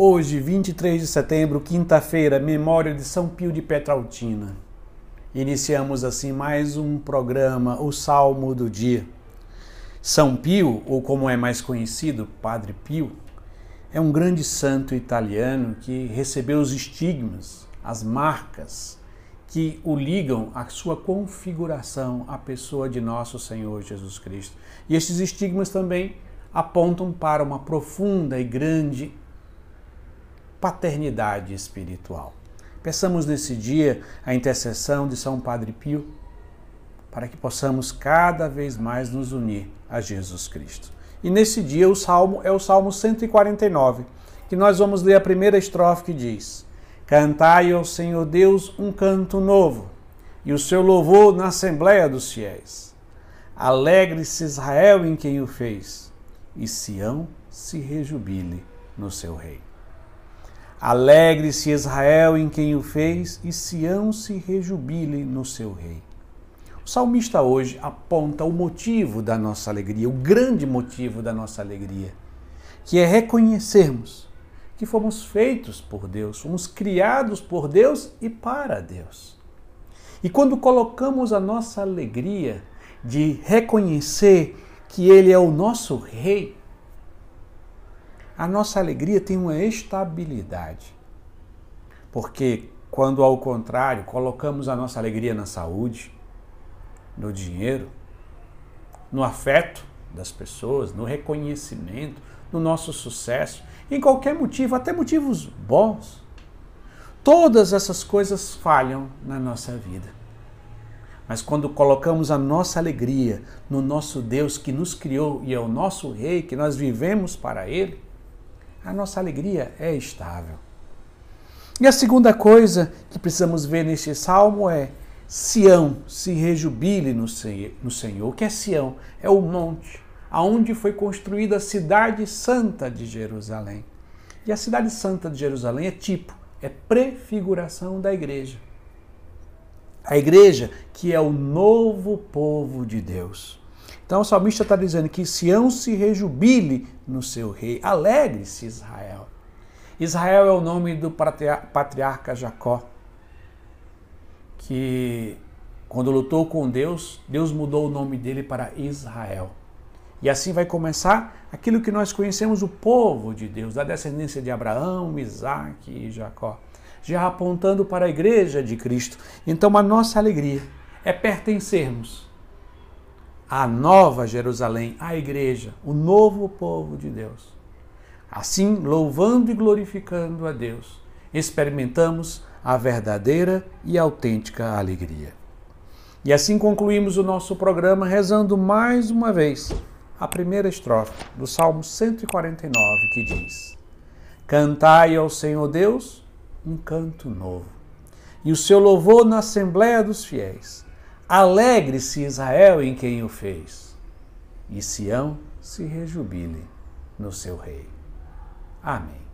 Hoje, 23 de setembro, quinta-feira, memória de São Pio de Petraltina. Iniciamos assim mais um programa, o Salmo do Dia. São Pio, ou como é mais conhecido, Padre Pio, é um grande santo italiano que recebeu os estigmas, as marcas que o ligam à sua configuração à pessoa de nosso Senhor Jesus Cristo. E estes estigmas também apontam para uma profunda e grande paternidade espiritual. Peçamos nesse dia a intercessão de São Padre Pio para que possamos cada vez mais nos unir a Jesus Cristo. E nesse dia o salmo é o Salmo 149, que nós vamos ler a primeira estrofe que diz: Cantai ao Senhor Deus um canto novo, e o seu louvor na assembléia dos fiéis. Alegre-se Israel em quem o fez, e Sião se rejubile no seu rei. Alegre-se Israel em quem o fez, e Sião se rejubile no seu rei. O salmista hoje aponta o motivo da nossa alegria, o grande motivo da nossa alegria, que é reconhecermos que fomos feitos por Deus, fomos criados por Deus e para Deus. E quando colocamos a nossa alegria de reconhecer que Ele é o nosso Rei, a nossa alegria tem uma estabilidade. Porque quando, ao contrário, colocamos a nossa alegria na saúde, no dinheiro, no afeto das pessoas, no reconhecimento, no nosso sucesso, em qualquer motivo, até motivos bons, todas essas coisas falham na nossa vida. Mas quando colocamos a nossa alegria no nosso Deus que nos criou e é o nosso Rei, que nós vivemos para Ele, a nossa alegria é estável. E a segunda coisa que precisamos ver neste salmo é Sião se rejubile no Senhor. O que é Sião? É o monte aonde foi construída a cidade santa de Jerusalém. E a cidade santa de Jerusalém é tipo, é prefiguração da igreja. A igreja que é o novo povo de Deus. Então o salmista está dizendo que Sião se rejubile no seu rei. Alegre-se, Israel. Israel é o nome do patriarca Jacó, que quando lutou com Deus, Deus mudou o nome dele para Israel. E assim vai começar aquilo que nós conhecemos o povo de Deus, da descendência de Abraão, Isaac e Jacó, já apontando para a igreja de Cristo. Então a nossa alegria é pertencermos a nova Jerusalém, a igreja, o novo povo de Deus. Assim, louvando e glorificando a Deus, experimentamos a verdadeira e autêntica alegria. E assim concluímos o nosso programa rezando mais uma vez a primeira estrofe do Salmo 149, que diz: Cantai ao Senhor Deus um canto novo, e o seu louvor na Assembleia dos Fiéis Alegre-se Israel em quem o fez, e Sião se rejubile no seu rei. Amém.